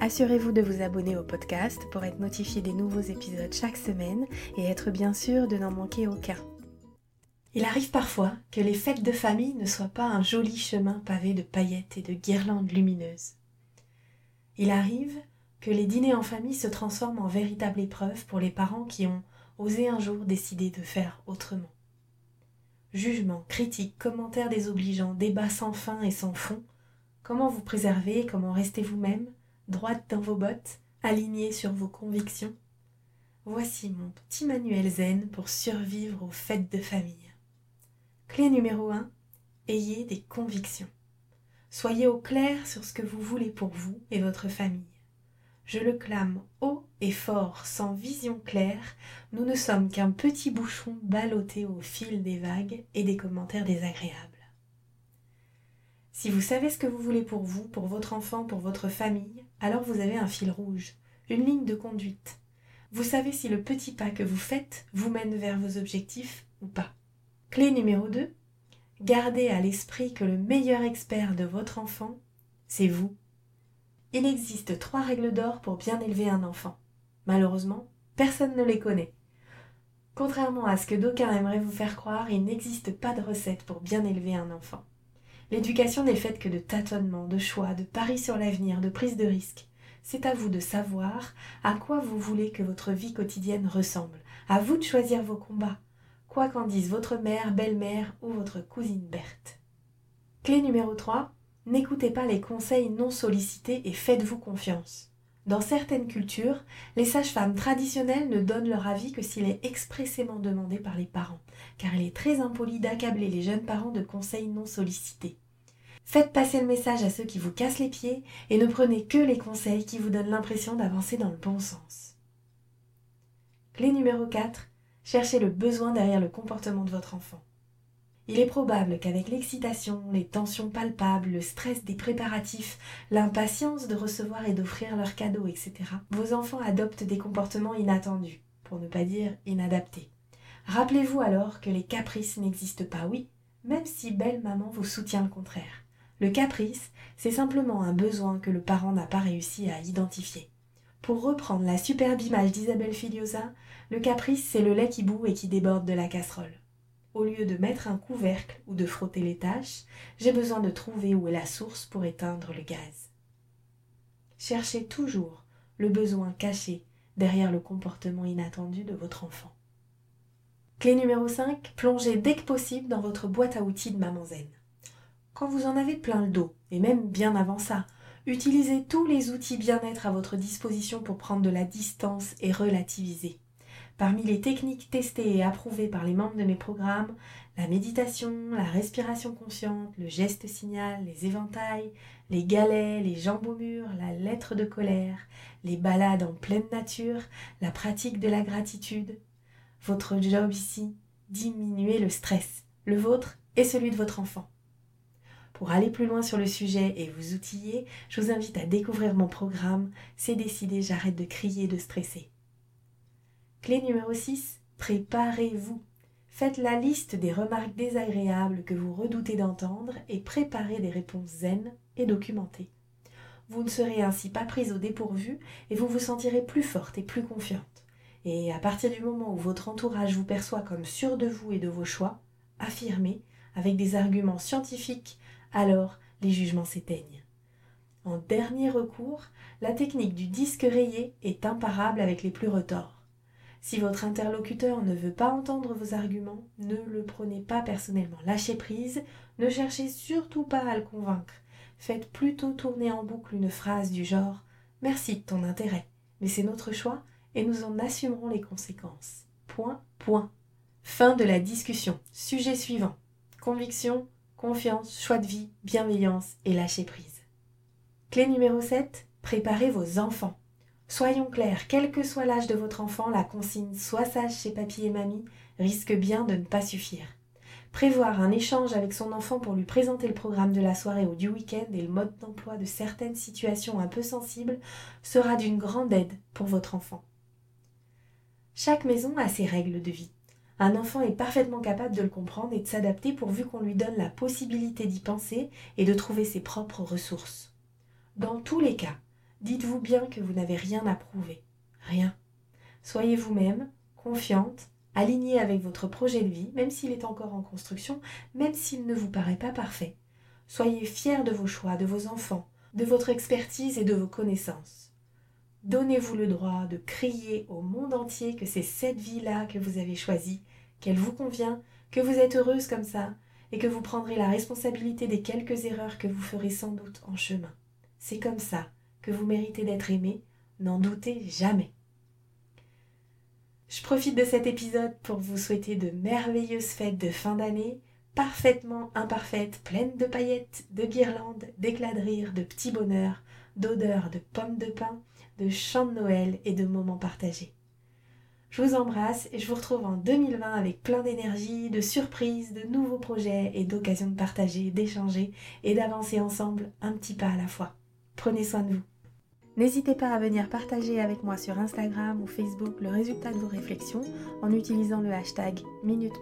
Assurez-vous de vous abonner au podcast pour être notifié des nouveaux épisodes chaque semaine et être bien sûr de n'en manquer aucun. Il arrive parfois que les fêtes de famille ne soient pas un joli chemin pavé de paillettes et de guirlandes lumineuses. Il arrive que les dîners en famille se transforment en véritable épreuve pour les parents qui ont osé un jour décider de faire autrement. Jugements, critiques, commentaires désobligeants, débats sans fin et sans fond, comment vous préserver, comment rester vous-même, droite dans vos bottes, alignée sur vos convictions. Voici mon petit manuel zen pour survivre aux fêtes de famille. Clé numéro 1. Ayez des convictions. Soyez au clair sur ce que vous voulez pour vous et votre famille. Je le clame haut et fort, sans vision claire, nous ne sommes qu'un petit bouchon ballotté au fil des vagues et des commentaires désagréables. Si vous savez ce que vous voulez pour vous, pour votre enfant, pour votre famille, alors vous avez un fil rouge, une ligne de conduite. Vous savez si le petit pas que vous faites vous mène vers vos objectifs ou pas. Clé numéro 2. Gardez à l'esprit que le meilleur expert de votre enfant, c'est vous. Il existe trois règles d'or pour bien élever un enfant. Malheureusement, personne ne les connaît. Contrairement à ce que d'aucuns aimeraient vous faire croire, il n'existe pas de recette pour bien élever un enfant. L'éducation n'est faite que de tâtonnements, de choix, de paris sur l'avenir, de prise de risques. C'est à vous de savoir à quoi vous voulez que votre vie quotidienne ressemble. À vous de choisir vos combats, quoi qu'en dise votre mère, belle-mère ou votre cousine Berthe. Clé numéro 3. N'écoutez pas les conseils non sollicités et faites-vous confiance. Dans certaines cultures, les sages-femmes traditionnelles ne donnent leur avis que s'il est expressément demandé par les parents, car il est très impoli d'accabler les jeunes parents de conseils non sollicités. Faites passer le message à ceux qui vous cassent les pieds et ne prenez que les conseils qui vous donnent l'impression d'avancer dans le bon sens. Clé numéro 4. Cherchez le besoin derrière le comportement de votre enfant. Il est probable qu'avec l'excitation, les tensions palpables, le stress des préparatifs, l'impatience de recevoir et d'offrir leurs cadeaux, etc., vos enfants adoptent des comportements inattendus, pour ne pas dire inadaptés. Rappelez-vous alors que les caprices n'existent pas, oui, même si belle maman vous soutient le contraire. Le caprice, c'est simplement un besoin que le parent n'a pas réussi à identifier. Pour reprendre la superbe image d'Isabelle Filiosa, le caprice, c'est le lait qui bout et qui déborde de la casserole au lieu de mettre un couvercle ou de frotter les taches, j'ai besoin de trouver où est la source pour éteindre le gaz. Cherchez toujours le besoin caché derrière le comportement inattendu de votre enfant. Clé numéro 5, plongez dès que possible dans votre boîte à outils de Maman Zen. Quand vous en avez plein le dos, et même bien avant ça, utilisez tous les outils bien-être à votre disposition pour prendre de la distance et relativiser. Parmi les techniques testées et approuvées par les membres de mes programmes, la méditation, la respiration consciente, le geste signal, les éventails, les galets, les jambes au mur, la lettre de colère, les balades en pleine nature, la pratique de la gratitude. Votre job ici, diminuer le stress, le vôtre et celui de votre enfant. Pour aller plus loin sur le sujet et vous outiller, je vous invite à découvrir mon programme C'est décidé, j'arrête de crier et de stresser. Clé numéro 6. Préparez-vous. Faites la liste des remarques désagréables que vous redoutez d'entendre et préparez des réponses zen et documentées. Vous ne serez ainsi pas prise au dépourvu et vous vous sentirez plus forte et plus confiante. Et à partir du moment où votre entourage vous perçoit comme sûr de vous et de vos choix, affirmez avec des arguments scientifiques, alors les jugements s'éteignent. En dernier recours, la technique du disque rayé est imparable avec les plus retors. Si votre interlocuteur ne veut pas entendre vos arguments, ne le prenez pas personnellement. Lâchez prise, ne cherchez surtout pas à le convaincre. Faites plutôt tourner en boucle une phrase du genre Merci de ton intérêt, mais c'est notre choix et nous en assumerons les conséquences. Point, point. Fin de la discussion. Sujet suivant. Conviction, confiance, choix de vie, bienveillance et lâcher prise. Clé numéro 7. Préparez vos enfants. Soyons clairs, quel que soit l'âge de votre enfant, la consigne Sois sage chez papy et mamie risque bien de ne pas suffire. Prévoir un échange avec son enfant pour lui présenter le programme de la soirée ou du week-end et le mode d'emploi de certaines situations un peu sensibles sera d'une grande aide pour votre enfant. Chaque maison a ses règles de vie. Un enfant est parfaitement capable de le comprendre et de s'adapter pourvu qu'on lui donne la possibilité d'y penser et de trouver ses propres ressources. Dans tous les cas, dites-vous bien que vous n'avez rien à prouver. Rien. Soyez vous-même, confiante, alignée avec votre projet de vie, même s'il est encore en construction, même s'il ne vous paraît pas parfait. Soyez fiers de vos choix, de vos enfants, de votre expertise et de vos connaissances. Donnez-vous le droit de crier au monde entier que c'est cette vie-là que vous avez choisie, qu'elle vous convient, que vous êtes heureuse comme ça, et que vous prendrez la responsabilité des quelques erreurs que vous ferez sans doute en chemin. C'est comme ça vous méritez d'être aimé, n'en doutez jamais. Je profite de cet épisode pour vous souhaiter de merveilleuses fêtes de fin d'année, parfaitement imparfaites, pleines de paillettes, de guirlandes, d'éclats de rire, de petits bonheurs, d'odeurs, de pommes de pain, de chants de Noël et de moments partagés. Je vous embrasse et je vous retrouve en 2020 avec plein d'énergie, de surprises, de nouveaux projets et d'occasions de partager, d'échanger et d'avancer ensemble un petit pas à la fois. Prenez soin de vous. N'hésitez pas à venir partager avec moi sur Instagram ou Facebook le résultat de vos réflexions en utilisant le hashtag Minute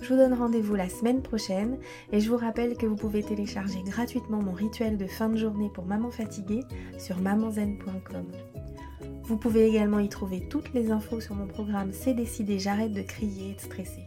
Je vous donne rendez-vous la semaine prochaine et je vous rappelle que vous pouvez télécharger gratuitement mon rituel de fin de journée pour maman fatiguée sur mamanzen.com. Vous pouvez également y trouver toutes les infos sur mon programme C'est décidé, j'arrête de crier et de stresser.